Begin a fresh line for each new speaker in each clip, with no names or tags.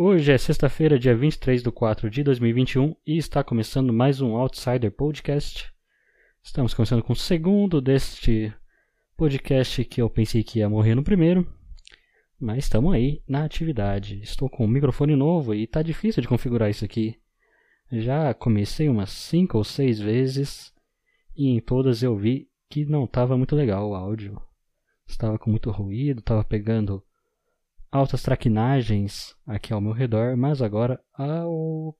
Hoje é sexta-feira, dia 23 de 4 de 2021 e está começando mais um Outsider Podcast. Estamos começando com o segundo deste podcast que eu pensei que ia morrer no primeiro, mas estamos aí na atividade. Estou com um microfone novo e está difícil de configurar isso aqui. Já comecei umas 5 ou 6 vezes e em todas eu vi que não estava muito legal o áudio. Estava com muito ruído, estava pegando altas traquinagens aqui ao meu redor, mas agora, ao,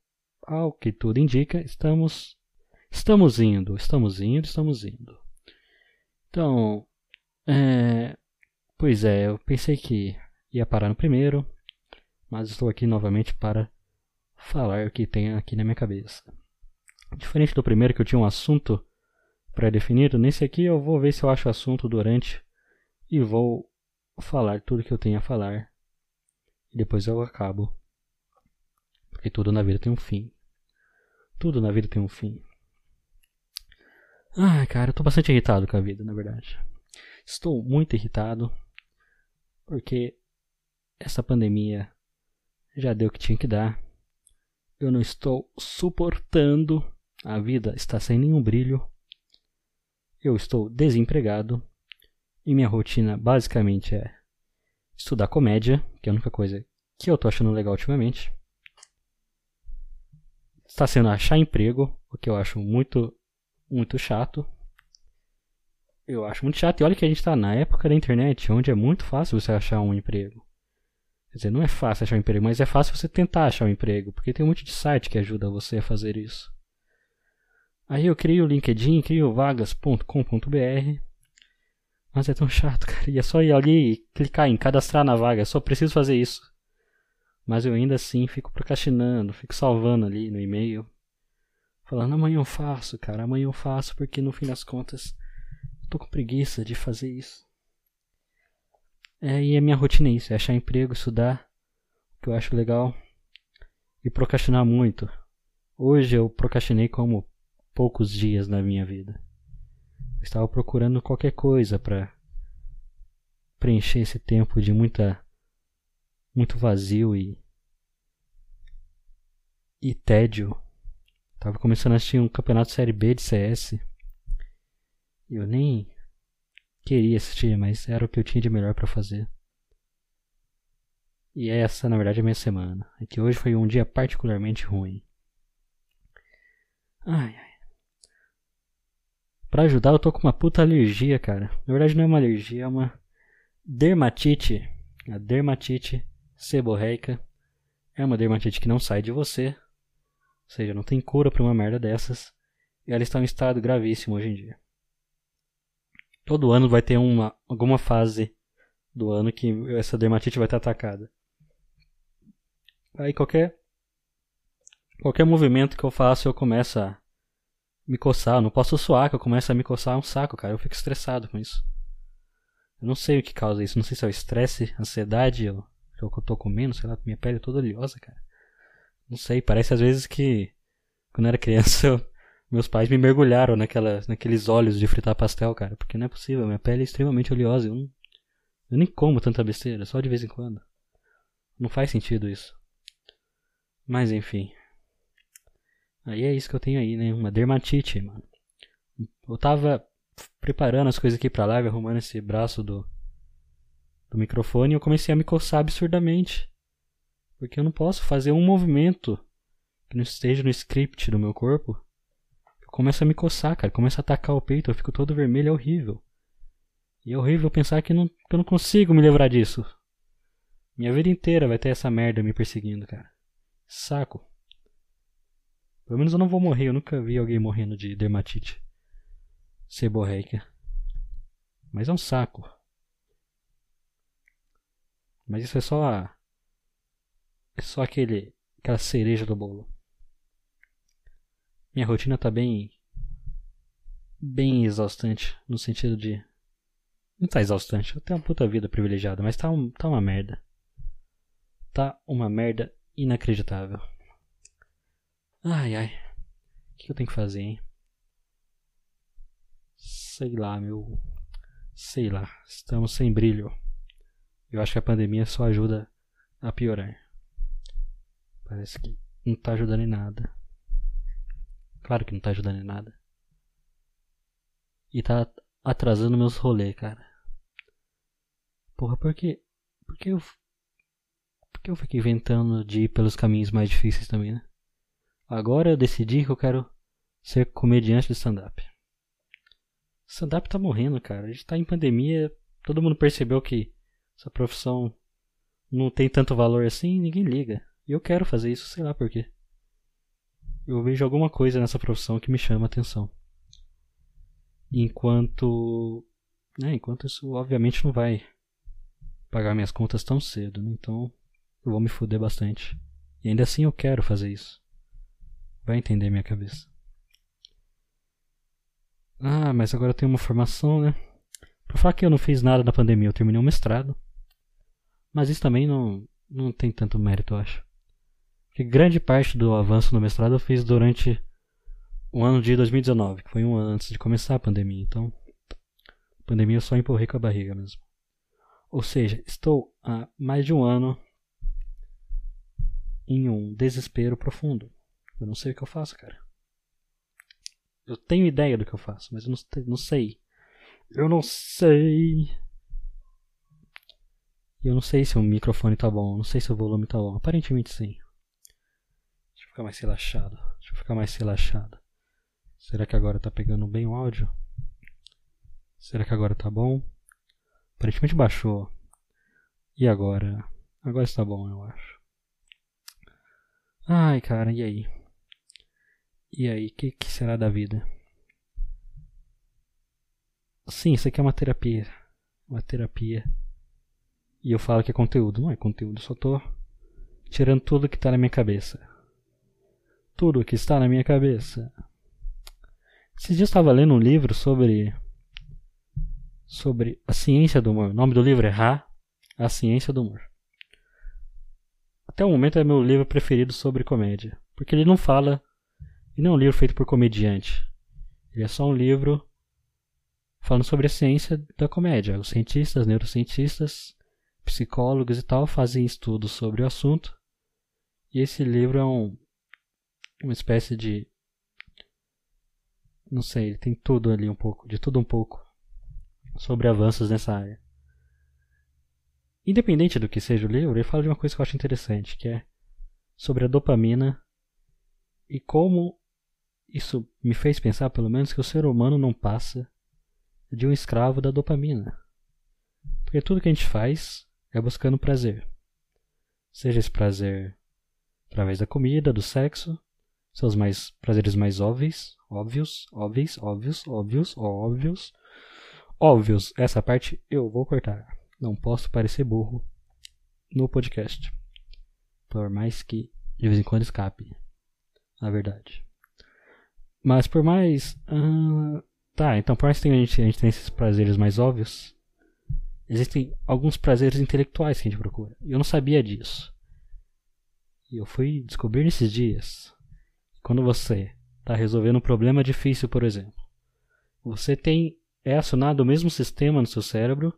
ao que tudo indica, estamos, estamos indo, estamos indo, estamos indo. Então, é, pois é, eu pensei que ia parar no primeiro, mas estou aqui novamente para falar o que tem aqui na minha cabeça. Diferente do primeiro que eu tinha um assunto pré-definido, nesse aqui eu vou ver se eu acho assunto durante e vou falar tudo que eu tenho a falar e depois eu acabo. Porque tudo na vida tem um fim. Tudo na vida tem um fim. Ai, cara, eu tô bastante irritado com a vida, na verdade. Estou muito irritado. Porque essa pandemia já deu o que tinha que dar. Eu não estou suportando. A vida está sem nenhum brilho. Eu estou desempregado. E minha rotina basicamente é estudar comédia, que é a única coisa que eu tô achando legal ultimamente. Está sendo achar emprego, o que eu acho muito, muito chato. Eu acho muito chato. E olha que a gente está na época da internet, onde é muito fácil você achar um emprego. Quer dizer, não é fácil achar um emprego, mas é fácil você tentar achar um emprego, porque tem um monte de site que ajuda você a fazer isso. Aí eu crio o LinkedIn, crio vagas.com.br mas é tão chato, cara. E é só ir ali e clicar em cadastrar na vaga. só preciso fazer isso. Mas eu ainda assim fico procrastinando, fico salvando ali no e-mail. Falando, amanhã eu faço, cara. Amanhã eu faço porque no fim das contas eu tô com preguiça de fazer isso. É, e a minha rotina é isso: é achar emprego, estudar, o que eu acho legal. E procrastinar muito. Hoje eu procrastinei como poucos dias na minha vida. Eu estava procurando qualquer coisa para preencher esse tempo de muita muito vazio e e tédio. Tava começando a assistir um campeonato série B de CS. Eu nem queria assistir, mas era o que eu tinha de melhor para fazer. E essa, na verdade, é a minha semana. É que hoje foi um dia particularmente ruim. Ai, ai. Pra ajudar, eu tô com uma puta alergia, cara. Na verdade, não é uma alergia, é uma dermatite. A dermatite seborreica é uma dermatite que não sai de você. Ou seja, não tem cura pra uma merda dessas. E ela está em estado gravíssimo hoje em dia. Todo ano vai ter uma, alguma fase do ano que essa dermatite vai estar atacada. Aí qualquer qualquer movimento que eu faço eu começo a me coçar, eu não posso suar, que eu começo a me coçar um saco, cara. Eu fico estressado com isso. Eu não sei o que causa isso, não sei se é o estresse, ansiedade, é o que eu tô comendo, sei lá, minha pele é toda oleosa, cara. Não sei, parece às vezes que quando eu era criança, eu, meus pais me mergulharam naquela, naqueles óleos de fritar pastel, cara, porque não é possível, minha pele é extremamente oleosa, eu, não, eu nem como tanta besteira, só de vez em quando. Não faz sentido isso. Mas enfim, Aí é isso que eu tenho aí, né? Uma dermatite, mano. Eu tava preparando as coisas aqui pra live, arrumando esse braço do, do microfone eu comecei a me coçar absurdamente. Porque eu não posso fazer um movimento que não esteja no script do meu corpo. Eu começo a me coçar, cara. Começo a atacar o peito, eu fico todo vermelho, é horrível. E é horrível pensar que, não, que eu não consigo me livrar disso. Minha vida inteira vai ter essa merda me perseguindo, cara. Saco. Pelo menos eu não vou morrer. Eu nunca vi alguém morrendo de dermatite seborreica. Mas é um saco. Mas isso é só a... É só aquele... Aquela cereja do bolo. Minha rotina tá bem... Bem exaustante. No sentido de... Não tá exaustante. Eu tenho uma puta vida privilegiada. Mas tá, um, tá uma merda. Tá uma merda inacreditável. Ai, ai. O que eu tenho que fazer, hein? Sei lá, meu. Sei lá. Estamos sem brilho. Eu acho que a pandemia só ajuda a piorar. Parece que não tá ajudando em nada. Claro que não tá ajudando em nada. E tá atrasando meus rolês, cara. Porra, por que. Por que eu. Por que eu fiquei inventando de ir pelos caminhos mais difíceis também, né? Agora eu decidi que eu quero ser comediante de stand-up. Stand-up tá morrendo, cara. A gente tá em pandemia. Todo mundo percebeu que essa profissão não tem tanto valor assim, ninguém liga. E eu quero fazer isso, sei lá por quê. Eu vejo alguma coisa nessa profissão que me chama a atenção. Enquanto. Né, enquanto isso, obviamente, não vai pagar minhas contas tão cedo. Né? Então, eu vou me fuder bastante. E ainda assim eu quero fazer isso. Vai entender minha cabeça. Ah, mas agora eu tenho uma formação, né? Pra falar que eu não fiz nada na pandemia, eu terminei um mestrado. Mas isso também não, não tem tanto mérito, eu acho. Porque grande parte do avanço no mestrado eu fiz durante o ano de 2019, que foi um ano antes de começar a pandemia. Então, a pandemia eu só empurrei com a barriga mesmo. Ou seja, estou há mais de um ano em um desespero profundo. Eu não sei o que eu faço, cara. Eu tenho ideia do que eu faço, mas eu não, não sei. Eu não sei. Eu não sei se o microfone tá bom, não sei se o volume tá bom. Aparentemente sim. Deixa eu ficar mais relaxado. Deixa eu ficar mais relaxado. Será que agora tá pegando bem o áudio? Será que agora tá bom? Aparentemente baixou. E agora? Agora está bom, eu acho. Ai, cara, e aí? E aí, o que, que será da vida? Sim, isso aqui é uma terapia. Uma terapia. E eu falo que é conteúdo. Não é conteúdo, só tô tirando tudo que está na minha cabeça. Tudo que está na minha cabeça. Esses dias eu estava lendo um livro sobre sobre a ciência do humor. O nome do livro é Ra, a ciência do humor. Até o momento é meu livro preferido sobre comédia, porque ele não fala, e não é um livro feito por comediante. Ele é só um livro falando sobre a ciência da comédia. Os cientistas, neurocientistas, psicólogos e tal fazem estudos sobre o assunto. E esse livro é um, uma espécie de não sei, ele tem tudo ali um pouco, de tudo um pouco sobre avanços nessa área. Independente do que seja o livro, ele fala de uma coisa que eu acho interessante, que é sobre a dopamina e como isso me fez pensar, pelo menos, que o ser humano não passa de um escravo da dopamina. Porque tudo que a gente faz é buscando prazer. Seja esse prazer através da comida, do sexo, seus mais prazeres mais óbvios, óbvios, óbvios, óbvios, óbvios, óbvios, óbvios. Essa parte eu vou cortar. Não posso parecer burro no podcast. Por mais que de vez em quando escape. Na verdade. Mas por mais. Uh, tá, então por mais que a gente, a gente tenha esses prazeres mais óbvios, existem alguns prazeres intelectuais que a gente procura. Eu não sabia disso. E eu fui descobrir nesses dias. Quando você está resolvendo um problema difícil, por exemplo, você tem é acionado o mesmo sistema no seu cérebro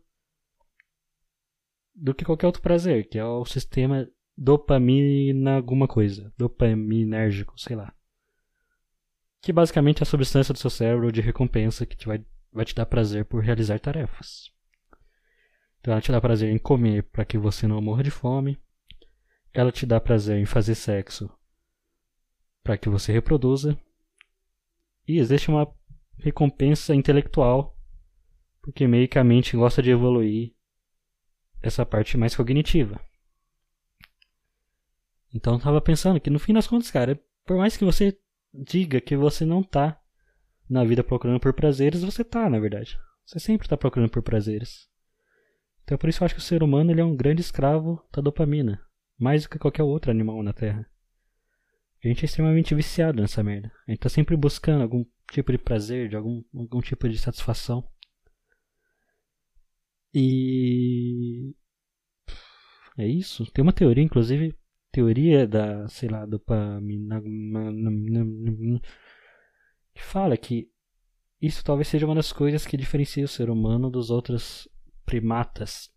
do que qualquer outro prazer, que é o sistema dopamina alguma coisa, dopaminérgico, sei lá. Que basicamente é a substância do seu cérebro de recompensa que te vai, vai te dar prazer por realizar tarefas. Então ela te dá prazer em comer para que você não morra de fome. Ela te dá prazer em fazer sexo para que você reproduza. E existe uma recompensa intelectual, porque meio que a mente gosta de evoluir essa parte mais cognitiva. Então eu tava pensando que no fim das contas, cara, por mais que você diga que você não tá na vida procurando por prazeres, você tá, na verdade. Você sempre tá procurando por prazeres. Então por isso eu acho que o ser humano ele é um grande escravo da dopamina, mais do que qualquer outro animal na Terra. A gente é extremamente viciado nessa merda. A gente tá sempre buscando algum tipo de prazer, de algum, algum tipo de satisfação. E. É isso. Tem uma teoria, inclusive, teoria da, sei lá, dopamina. que fala que isso talvez seja uma das coisas que diferencia o ser humano dos outros primatas.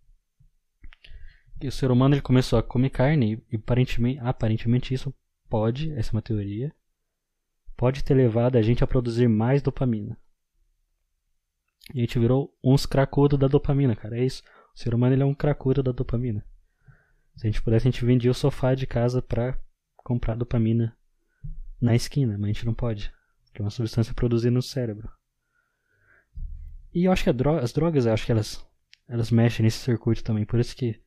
o ser humano ele começou a comer carne e aparentemente, aparentemente isso pode, essa é uma teoria, pode ter levado a gente a produzir mais dopamina. E a gente virou uns cracudos da dopamina, cara. É isso. O ser humano ele é um cracudo da dopamina. Se a gente pudesse, a gente vendia o sofá de casa pra comprar dopamina na esquina, mas a gente não pode. Que é uma substância produzida no cérebro. E eu acho que dro as drogas, acho que elas, elas mexem nesse circuito também. Por isso que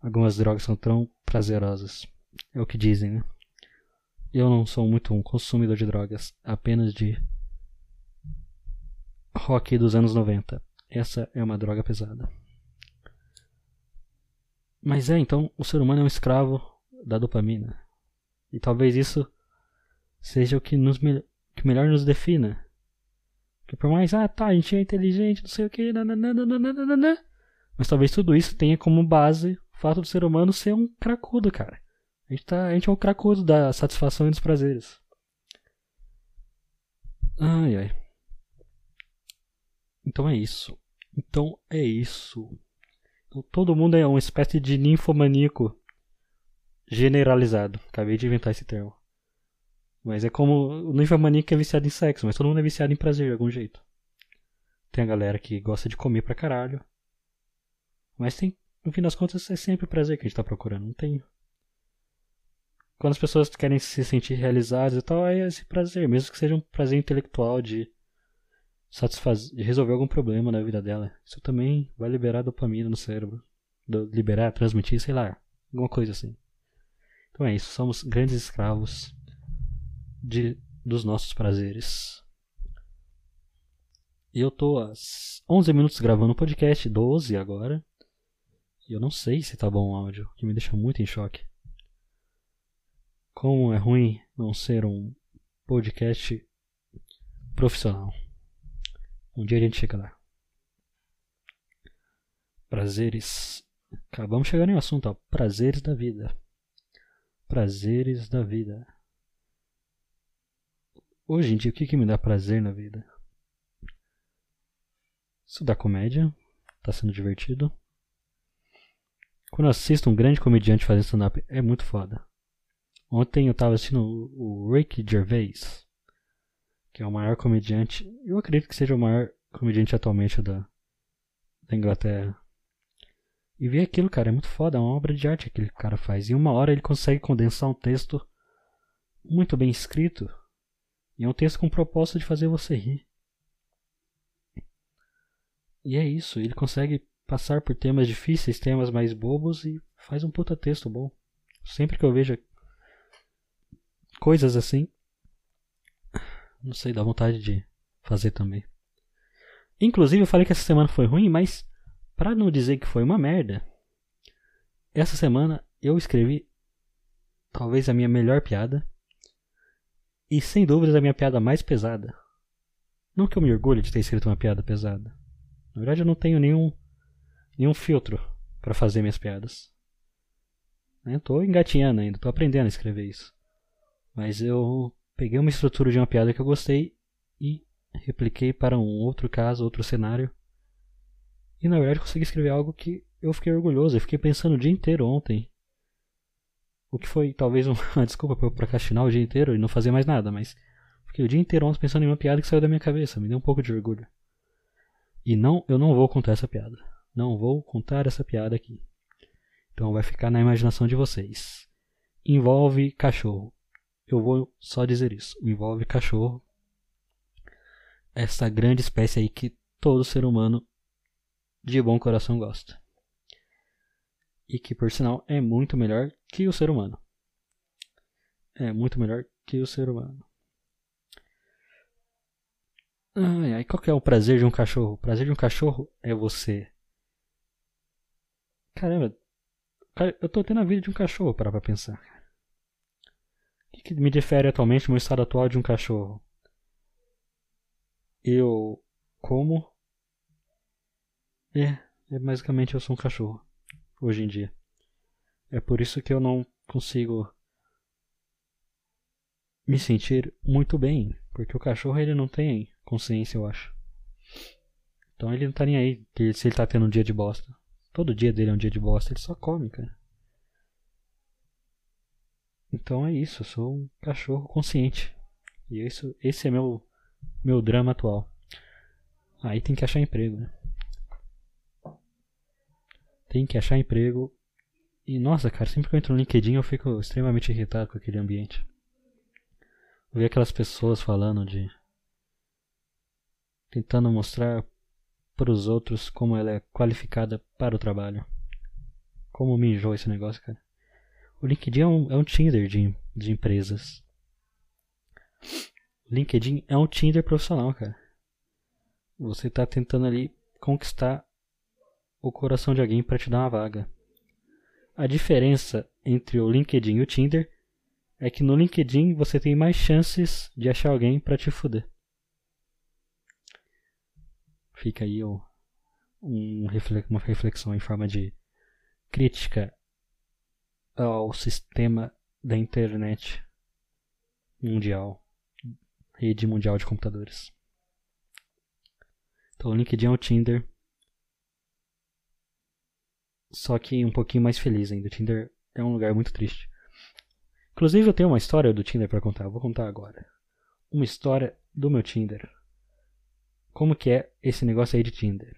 algumas drogas são tão prazerosas. É o que dizem, né? Eu não sou muito um consumidor de drogas, apenas de rock dos anos 90. Essa é uma droga pesada. Mas é, então, o ser humano é um escravo da dopamina. E talvez isso seja o que, nos, que melhor nos defina. Que por mais, ah tá, a gente é inteligente, não sei o que, mas talvez tudo isso tenha como base o fato do ser humano ser um cracudo, cara. A gente, tá, a gente é um cracudo da satisfação e dos prazeres. Ai ai. Então é isso. Então é isso. Todo mundo é uma espécie de ninfomaníaco generalizado. Acabei de inventar esse termo. Mas é como o ninfomaníaco é viciado em sexo, mas todo mundo é viciado em prazer de algum jeito. Tem a galera que gosta de comer pra caralho. Mas tem, no fim das contas, é sempre prazer que a gente tá procurando. Não tem. Quando as pessoas querem se sentir realizadas e tal, é esse prazer, mesmo que seja um prazer intelectual de satisfazer, resolver algum problema na vida dela. Isso também vai liberar dopamina no cérebro. Do, liberar, transmitir, sei lá, alguma coisa assim. Então é isso, somos grandes escravos de, dos nossos prazeres. E eu tô há 11 minutos gravando o podcast, 12 agora. E eu não sei se tá bom o áudio, que me deixa muito em choque. Como é ruim não ser um podcast profissional. Um dia a gente chega lá. Prazeres. Acabamos chegando em assunto, ó. Prazeres da vida. Prazeres da vida. Hoje em dia, o que, que me dá prazer na vida? Estudar comédia. Tá sendo divertido. Quando eu assisto um grande comediante fazendo stand-up, é muito foda. Ontem eu tava assistindo o Ricky Gervais que é o maior comediante, eu acredito que seja o maior comediante atualmente da, da Inglaterra. E ver aquilo, cara, é muito foda, é uma obra de arte que aquele cara faz. Em uma hora ele consegue condensar um texto muito bem escrito. E é um texto com propósito de fazer você rir. E é isso, ele consegue passar por temas difíceis, temas mais bobos e faz um puta texto bom. Sempre que eu vejo coisas assim, não sei, dá vontade de fazer também. Inclusive, eu falei que essa semana foi ruim, mas para não dizer que foi uma merda, essa semana eu escrevi talvez a minha melhor piada e sem dúvidas a minha piada mais pesada. Não que eu me orgulhe de ter escrito uma piada pesada. Na verdade, eu não tenho nenhum nenhum filtro para fazer minhas piadas. Eu tô engatinhando ainda, tô aprendendo a escrever isso. Mas eu peguei uma estrutura de uma piada que eu gostei e repliquei para um outro caso, outro cenário. E na verdade consegui escrever algo que eu fiquei orgulhoso. Eu fiquei pensando o dia inteiro ontem. O que foi talvez uma desculpa para eu procrastinar o dia inteiro e não fazer mais nada, mas fiquei o dia inteiro ontem pensando em uma piada que saiu da minha cabeça. Me deu um pouco de orgulho. E não, eu não vou contar essa piada. Não vou contar essa piada aqui. Então vai ficar na imaginação de vocês. Envolve cachorro. Eu vou só dizer isso. Envolve cachorro. Essa grande espécie aí que todo ser humano de bom coração gosta. E que, por sinal, é muito melhor que o ser humano. É muito melhor que o ser humano. Ai, ai, qual que é o prazer de um cachorro? O prazer de um cachorro é você. Caramba, eu tô tendo a vida de um cachorro para pra pensar que me difere atualmente o meu estado atual de um cachorro? Eu como. É, é basicamente eu sou um cachorro. Hoje em dia. É por isso que eu não consigo me sentir muito bem. Porque o cachorro ele não tem consciência, eu acho. Então ele não tá nem aí se ele tá tendo um dia de bosta. Todo dia dele é um dia de bosta, ele só come, cara. Então é isso, eu sou um cachorro consciente. E isso, esse é meu meu drama atual. Aí tem que achar emprego, né? Tem que achar emprego. E nossa, cara, sempre que eu entro no LinkedIn eu fico extremamente irritado com aquele ambiente. Ver aquelas pessoas falando de. tentando mostrar para os outros como ela é qualificada para o trabalho. Como me enjoa esse negócio, cara. O LinkedIn é um, é um Tinder de, de empresas. O LinkedIn é um Tinder profissional, cara. Você está tentando ali conquistar o coração de alguém para te dar uma vaga. A diferença entre o LinkedIn e o Tinder é que no LinkedIn você tem mais chances de achar alguém para te fuder. Fica aí um, uma reflexão em forma de crítica ao sistema da internet mundial, rede mundial de computadores. Então o LinkedIn é o Tinder, só que um pouquinho mais feliz ainda. O Tinder é um lugar muito triste. Inclusive eu tenho uma história do Tinder para contar, eu vou contar agora. Uma história do meu Tinder. Como que é esse negócio aí de Tinder?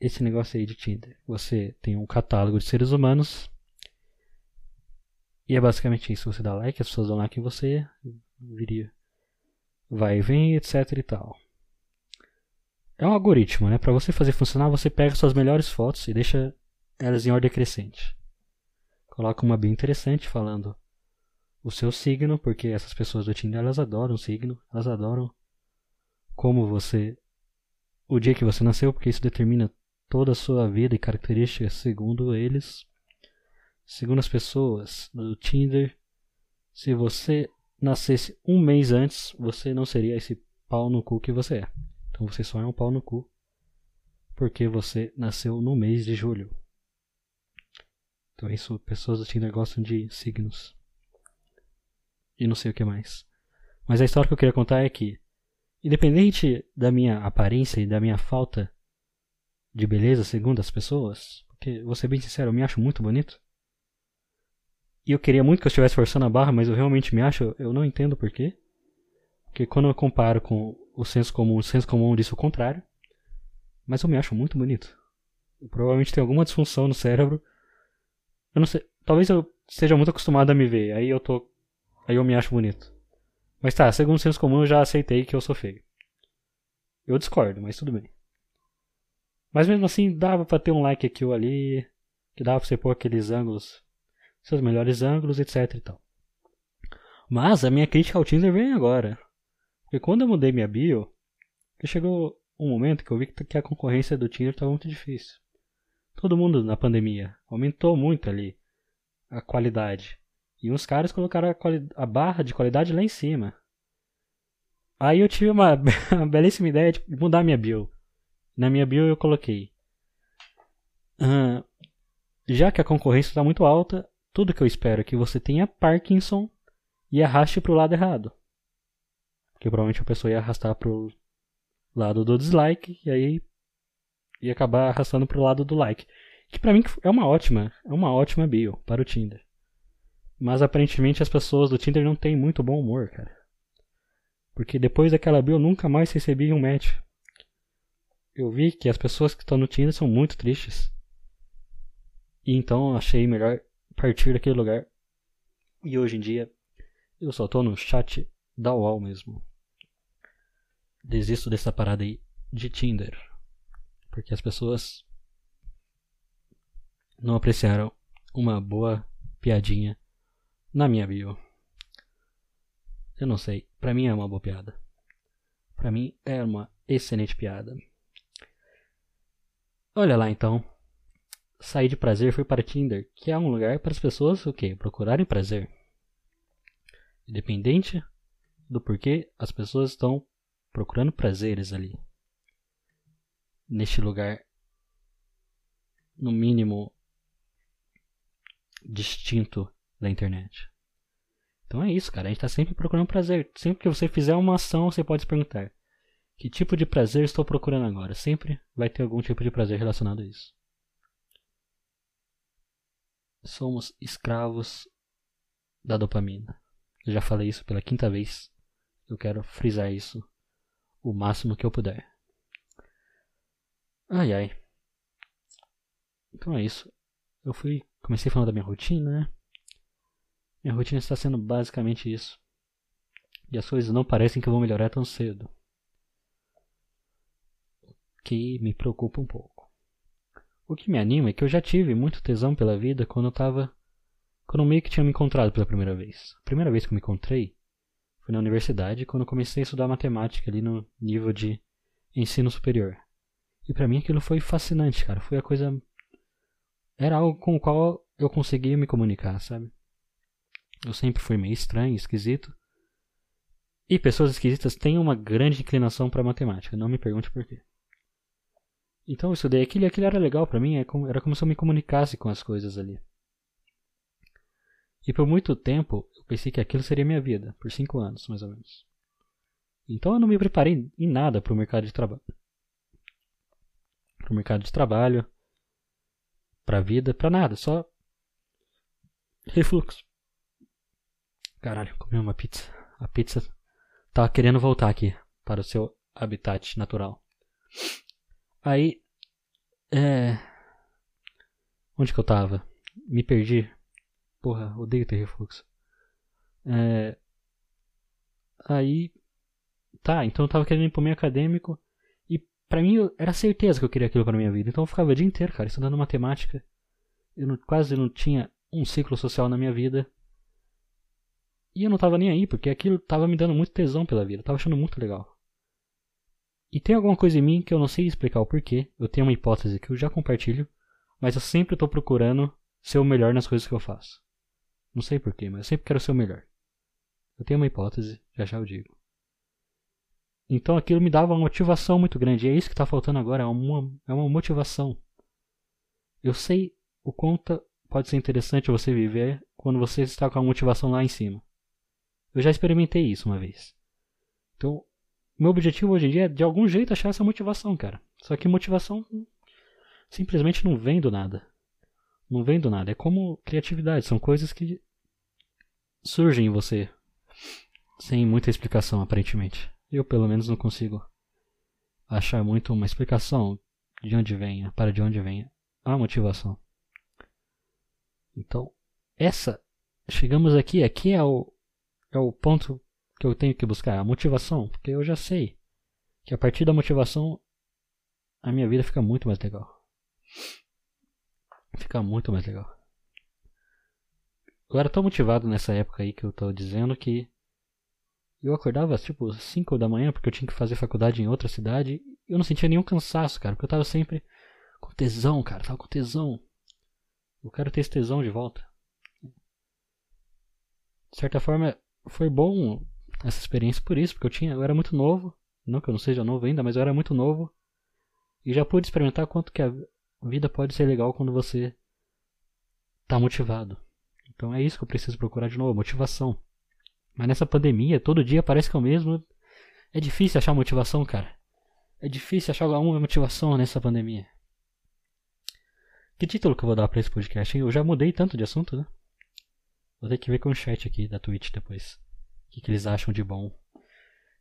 Esse negócio aí de Tinder. Você tem um catálogo de seres humanos e é basicamente isso. Você dá like, as pessoas dão like em você, viria. Vai e vem, etc e tal. É um algoritmo, né? Para você fazer funcionar, você pega suas melhores fotos e deixa elas em ordem crescente. Coloca uma bem interessante falando o seu signo, porque essas pessoas do Tinder elas adoram signo, elas adoram como você o dia que você nasceu, porque isso determina toda a sua vida e características segundo eles. Segundo as pessoas do Tinder, se você nascesse um mês antes, você não seria esse pau no cu que você é. Então você só é um pau no cu porque você nasceu no mês de julho. Então isso, pessoas do Tinder gostam de signos. E não sei o que mais. Mas a história que eu queria contar é que, independente da minha aparência e da minha falta de beleza segundo as pessoas, porque vou ser bem sincero, eu me acho muito bonito. E eu queria muito que eu estivesse forçando a barra, mas eu realmente me acho, eu não entendo porquê. Porque quando eu comparo com o senso comum, o senso comum diz o contrário. Mas eu me acho muito bonito. Eu provavelmente tem alguma disfunção no cérebro. Eu não sei, talvez eu esteja muito acostumado a me ver, aí eu tô aí eu me acho bonito. Mas tá, segundo o senso comum eu já aceitei que eu sou feio. Eu discordo, mas tudo bem. Mas mesmo assim dava para ter um like aqui ou ali, que dava pra você pôr aqueles ângulos seus melhores ângulos, etc e tal. Mas a minha crítica ao Tinder vem agora. Porque quando eu mudei minha bio, chegou um momento que eu vi que a concorrência do Tinder estava muito difícil. Todo mundo na pandemia aumentou muito ali a qualidade. E uns caras colocaram a, a barra de qualidade lá em cima. Aí eu tive uma, uma belíssima ideia de mudar minha bio. Na minha bio eu coloquei. Uh, já que a concorrência está muito alta, tudo que eu espero é que você tenha Parkinson e arraste para o lado errado. Porque provavelmente a pessoa ia arrastar para o lado do dislike e aí ia acabar arrastando para o lado do like. Que para mim é uma ótima, é uma ótima bio para o Tinder. Mas aparentemente as pessoas do Tinder não têm muito bom humor, cara. Porque depois daquela bio eu nunca mais recebi um match. Eu vi que as pessoas que estão no Tinder são muito tristes. E então achei melhor partir daquele lugar. E hoje em dia eu só tô no chat da UOL mesmo. Desisto dessa parada aí de Tinder. Porque as pessoas não apreciaram uma boa piadinha na minha bio. Eu não sei, pra mim é uma boa piada. Pra mim é uma excelente piada. Olha lá então saí de prazer fui para Tinder, que é um lugar para as pessoas o quê? Procurarem prazer. Independente do porquê, as pessoas estão procurando prazeres ali. Neste lugar, no mínimo, distinto da internet. Então é isso, cara. A gente está sempre procurando prazer. Sempre que você fizer uma ação, você pode se perguntar: que tipo de prazer estou procurando agora? Sempre vai ter algum tipo de prazer relacionado a isso. Somos escravos da dopamina. Eu já falei isso pela quinta vez. Eu quero frisar isso o máximo que eu puder. Ai ai. Então é isso. Eu fui. Comecei falando da minha rotina, né? Minha rotina está sendo basicamente isso. E as coisas não parecem que vão melhorar tão cedo. Que me preocupa um pouco. O que me anima é que eu já tive muito tesão pela vida quando eu tava. Quando eu meio que tinha me encontrado pela primeira vez. A primeira vez que eu me encontrei foi na universidade, quando eu comecei a estudar matemática ali no nível de ensino superior. E para mim aquilo foi fascinante, cara. Foi a coisa. Era algo com o qual eu conseguia me comunicar, sabe? Eu sempre fui meio estranho, esquisito. E pessoas esquisitas têm uma grande inclinação para matemática, não me pergunte por quê. Então eu estudei aquilo e aquilo era legal para mim, é era como se eu me comunicasse com as coisas ali. E por muito tempo eu pensei que aquilo seria minha vida, por cinco anos mais ou menos. Então eu não me preparei em nada para o mercado de trabalho. Para o mercado de trabalho, para a vida, para nada, só refluxo. Caralho, comi uma pizza. A pizza tá querendo voltar aqui para o seu habitat natural. Aí, é. Onde que eu tava? Me perdi. Porra, odeio ter refluxo. É. Aí. Tá, então eu tava querendo ir pro meio acadêmico. E pra mim era certeza que eu queria aquilo pra minha vida. Então eu ficava o dia inteiro, cara, estudando matemática. Eu não, quase não tinha um ciclo social na minha vida. E eu não tava nem aí, porque aquilo tava me dando muito tesão pela vida. Eu tava achando muito legal. E tem alguma coisa em mim que eu não sei explicar o porquê. Eu tenho uma hipótese que eu já compartilho, mas eu sempre estou procurando ser o melhor nas coisas que eu faço. Não sei porquê, mas eu sempre quero ser o melhor. Eu tenho uma hipótese, já já eu digo. Então aquilo me dava uma motivação muito grande. E é isso que está faltando agora, é uma, é uma motivação. Eu sei o quanto pode ser interessante você viver quando você está com a motivação lá em cima. Eu já experimentei isso uma vez. Então, meu objetivo hoje em dia é de algum jeito achar essa motivação, cara. Só que motivação simplesmente não vem do nada. Não vem do nada. É como criatividade. São coisas que surgem em você sem muita explicação, aparentemente. Eu, pelo menos, não consigo achar muito uma explicação de onde venha, para de onde venha a motivação. Então, essa, chegamos aqui, aqui é o, é o ponto que eu tenho que buscar? A motivação, porque eu já sei que a partir da motivação a minha vida fica muito mais legal. Fica muito mais legal. Eu era tão motivado nessa época aí que eu tô dizendo que eu acordava tipo 5 da manhã porque eu tinha que fazer faculdade em outra cidade e eu não sentia nenhum cansaço, cara, porque eu tava sempre com tesão, cara, tava com tesão. Eu quero ter esse tesão de volta. De certa forma, foi bom essa experiência por isso, porque eu tinha, eu era muito novo, não que eu não seja novo ainda, mas eu era muito novo e já pude experimentar quanto que a vida pode ser legal quando você está motivado. Então é isso que eu preciso procurar de novo, motivação. Mas nessa pandemia, todo dia parece que é o mesmo. É difícil achar motivação, cara. É difícil achar alguma motivação nessa pandemia. Que título que eu vou dar pra esse podcast, hein? Eu já mudei tanto de assunto, né? Vou ter que ver com o chat aqui da Twitch depois que, que eles acham de bom.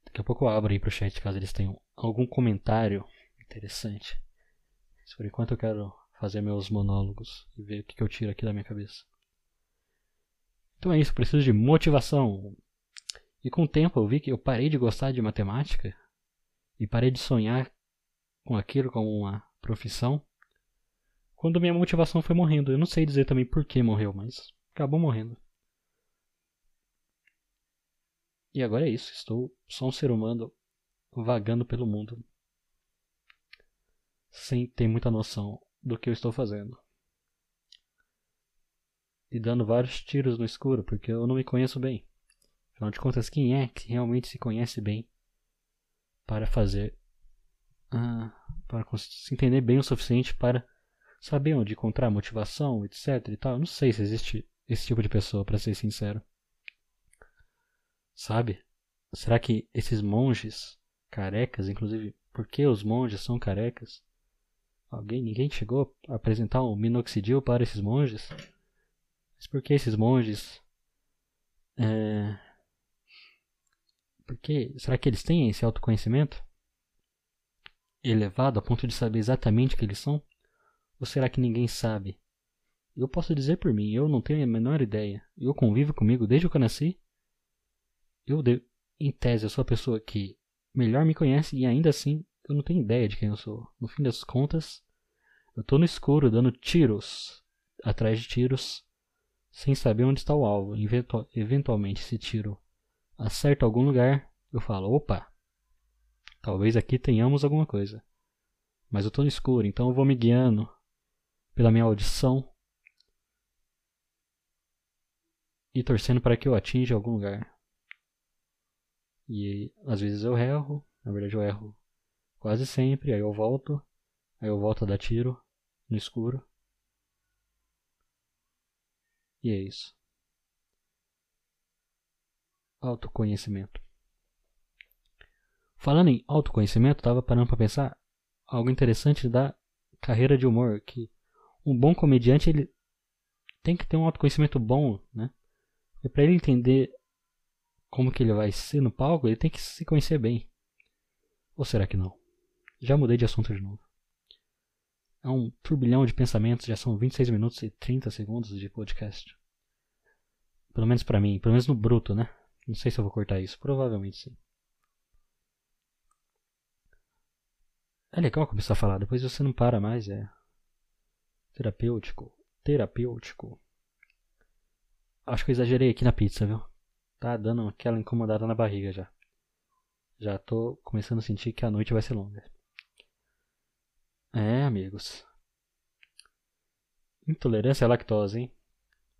Daqui a pouco eu abro aí pro chat caso eles tenham algum comentário interessante. Mas por enquanto eu quero fazer meus monólogos e ver o que, que eu tiro aqui da minha cabeça. Então é isso, preciso de motivação. E com o tempo eu vi que eu parei de gostar de matemática e parei de sonhar com aquilo como uma profissão. Quando minha motivação foi morrendo. Eu não sei dizer também por que morreu, mas acabou morrendo. E agora é isso, estou só um ser humano vagando pelo mundo. Sem ter muita noção do que eu estou fazendo. E dando vários tiros no escuro, porque eu não me conheço bem. Afinal de contas, quem é que realmente se conhece bem para fazer. Ah, para se entender bem o suficiente para saber onde encontrar motivação, etc e tal. Eu não sei se existe esse tipo de pessoa, para ser sincero. Sabe? Será que esses monges carecas, inclusive, por que os monges são carecas? Alguém, ninguém chegou a apresentar um minoxidil para esses monges? Mas por que esses monges? É... Por que? Será que eles têm esse autoconhecimento? Elevado a ponto de saber exatamente o que eles são? Ou será que ninguém sabe? Eu posso dizer por mim, eu não tenho a menor ideia. Eu convivo comigo desde que eu nasci. Eu, de... em tese, eu sou a pessoa que melhor me conhece e ainda assim eu não tenho ideia de quem eu sou. No fim das contas, eu tô no escuro dando tiros atrás de tiros sem saber onde está o alvo. Eventualmente, se tiro acerta algum lugar, eu falo: opa, talvez aqui tenhamos alguma coisa. Mas eu tô no escuro, então eu vou me guiando pela minha audição e torcendo para que eu atinja algum lugar. E às vezes eu erro, na verdade eu erro quase sempre, aí eu volto, aí eu volto a dar tiro no escuro. E é isso. Autoconhecimento. Falando em autoconhecimento, estava parando para pensar algo interessante da carreira de humor, que um bom comediante ele tem que ter um autoconhecimento bom, né? E para ele entender como que ele vai ser no palco, ele tem que se conhecer bem. Ou será que não? Já mudei de assunto de novo. É um turbilhão de pensamentos, já são 26 minutos e 30 segundos de podcast. Pelo menos para mim, pelo menos no bruto, né? Não sei se eu vou cortar isso, provavelmente sim. É legal começar a falar, depois você não para mais, é. Terapêutico. Terapêutico. Acho que eu exagerei aqui na pizza, viu? Tá dando aquela incomodada na barriga já. Já tô começando a sentir que a noite vai ser longa. É, amigos. Intolerância à lactose, hein?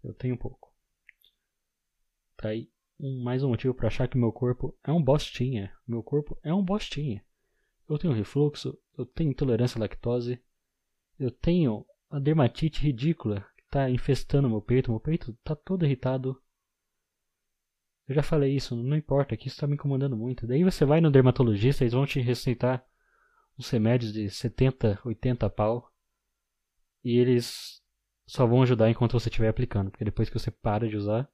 Eu tenho um pouco. Tá aí mais um motivo para achar que meu corpo é um bostinha. Meu corpo é um bostinha. Eu tenho refluxo, eu tenho intolerância à lactose, eu tenho a dermatite ridícula tá infestando meu peito, meu peito tá todo irritado. Eu já falei isso, não importa, que isso tá me incomodando muito. Daí você vai no dermatologista, eles vão te receitar uns remédios de 70, 80 pau. E eles só vão ajudar enquanto você estiver aplicando, porque depois que você para de usar,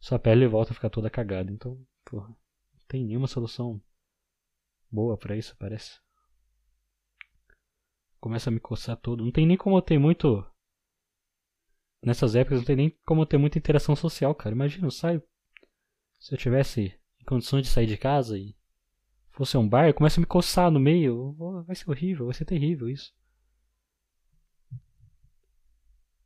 sua pele volta a ficar toda cagada. Então, porra, não tem nenhuma solução boa para isso, parece. Começa a me coçar todo. Não tem nem como eu ter muito nessas épocas não tem nem como ter muita interação social, cara. Imagina, eu saio. Se eu tivesse condições de sair de casa e fosse um bar, começa a me coçar no meio. Vai ser horrível, vai ser terrível isso.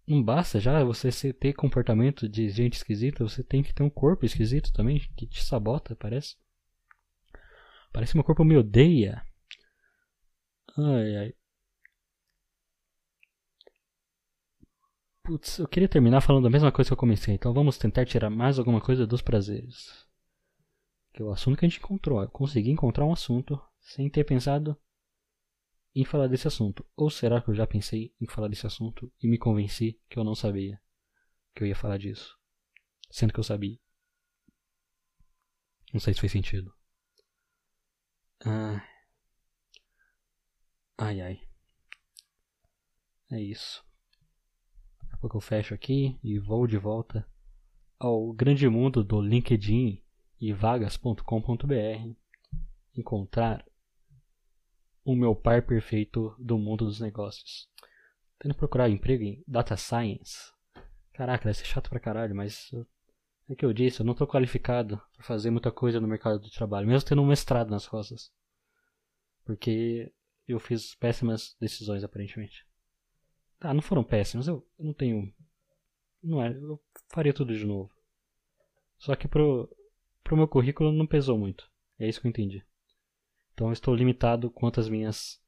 Não basta já você ter comportamento de gente esquisita, você tem que ter um corpo esquisito também, que te sabota, parece. Parece que meu corpo me odeia. Ai, ai. Putz, eu queria terminar falando a mesma coisa que eu comecei, então vamos tentar tirar mais alguma coisa dos prazeres. Que é o assunto que a gente encontrou. Eu consegui encontrar um assunto sem ter pensado em falar desse assunto. Ou será que eu já pensei em falar desse assunto e me convenci que eu não sabia que eu ia falar disso? Sendo que eu sabia. Não sei se fez sentido. Ah. Ai ai. É isso. Daqui a pouco eu fecho aqui e vou de volta ao grande mundo do LinkedIn e vagas.com.br encontrar o meu par perfeito do mundo dos negócios. Tendo procurar emprego em Data Science. Caraca, deve ser chato pra caralho, mas é que eu disse, eu não tô qualificado para fazer muita coisa no mercado do trabalho, mesmo tendo um mestrado nas costas. Porque eu fiz péssimas decisões aparentemente. Tá, não foram péssimos, eu, não tenho. Não é, eu faria tudo de novo. Só que pro, pro meu currículo não pesou muito. É isso que eu entendi. Então eu estou limitado quanto às minhas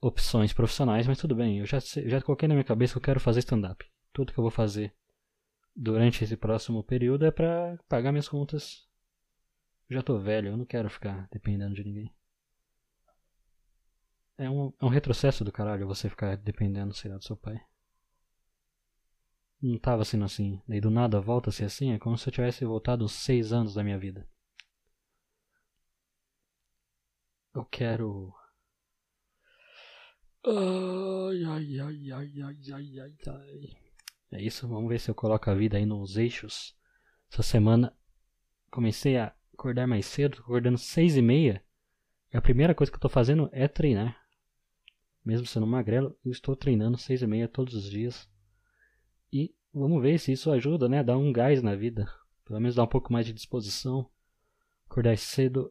opções profissionais, mas tudo bem. Eu já, já coloquei na minha cabeça que eu quero fazer stand-up. Tudo que eu vou fazer durante esse próximo período é para pagar minhas contas. Eu já tô velho, eu não quero ficar dependendo de ninguém. É um, é um retrocesso do caralho você ficar dependendo, sei lá, do seu pai. Não tava sendo assim. Daí do nada volta a ser assim. É como se eu tivesse voltado uns seis anos da minha vida. Eu quero. Ai, ai, ai, ai, ai, ai, ai, ai. É isso, vamos ver se eu coloco a vida aí nos eixos. Essa semana comecei a acordar mais cedo, acordando seis e meia. E a primeira coisa que eu tô fazendo é treinar. Mesmo sendo magrelo, eu estou treinando seis e meia todos os dias. E vamos ver se isso ajuda, né? Dar um gás na vida. Pelo menos dar um pouco mais de disposição. Acordar cedo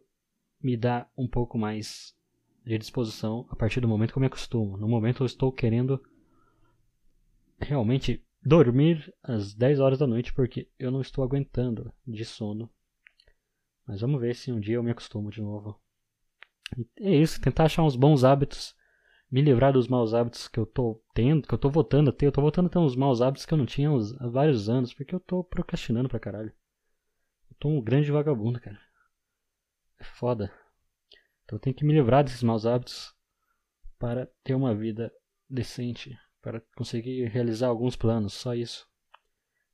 me dá um pouco mais de disposição a partir do momento que eu me acostumo. No momento eu estou querendo realmente dormir às 10 horas da noite porque eu não estou aguentando de sono. Mas vamos ver se um dia eu me acostumo de novo. E é isso, tentar achar uns bons hábitos, me livrar dos maus hábitos que eu tô tendo, que eu tô voltando a ter. Eu tô voltando a ter uns maus hábitos que eu não tinha há vários anos, porque eu tô procrastinando pra caralho. Eu tô um grande vagabundo, cara. É foda. Então eu tenho que me livrar desses maus hábitos para ter uma vida decente para conseguir realizar alguns planos, só isso.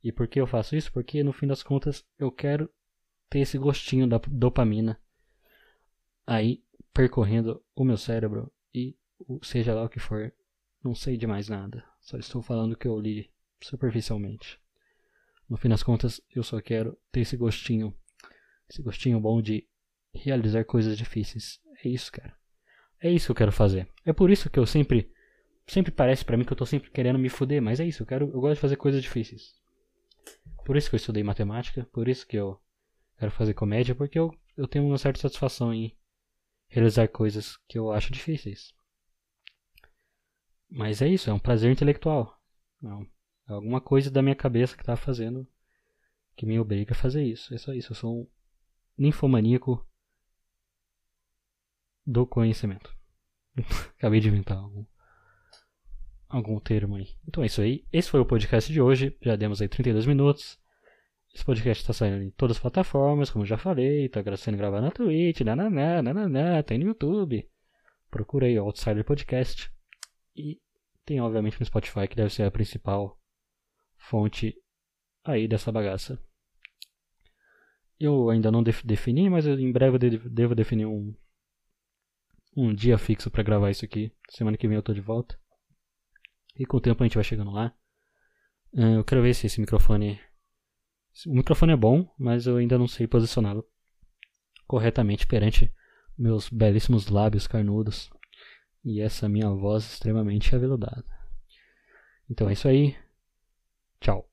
E por que eu faço isso? Porque no fim das contas eu quero ter esse gostinho da dopamina aí percorrendo o meu cérebro e seja lá o que for, não sei de mais nada. Só estou falando o que eu li superficialmente. No fim das contas, eu só quero ter esse gostinho, esse gostinho bom de realizar coisas difíceis. É isso, cara. É isso que eu quero fazer. É por isso que eu sempre sempre parece para mim que eu tô sempre querendo me fuder, mas é isso, eu quero, eu gosto de fazer coisas difíceis. Por isso que eu estudei matemática, por isso que eu quero fazer comédia, porque eu, eu tenho uma certa satisfação em realizar coisas que eu acho difíceis. Mas é isso, é um prazer intelectual. Não, é alguma coisa da minha cabeça que tá fazendo que me obriga a fazer isso. É só isso, eu sou um ninfomaníaco do conhecimento. Acabei de inventar algo algum termo aí. Então é isso aí. Esse foi o podcast de hoje. Já demos aí 32 minutos. Esse podcast está saindo em todas as plataformas, como já falei. Está sendo gravado na Twitch, nananá, nananá, tem no YouTube. Procura aí o Outsider Podcast. E tem obviamente no Spotify, que deve ser a principal fonte aí dessa bagaça. Eu ainda não defini, mas em breve eu devo definir um, um dia fixo para gravar isso aqui. Semana que vem eu tô de volta. E com o tempo a gente vai chegando lá. Eu quero ver se esse microfone. O microfone é bom, mas eu ainda não sei posicioná-lo corretamente perante meus belíssimos lábios carnudos e essa minha voz extremamente aveludada. Então é isso aí. Tchau.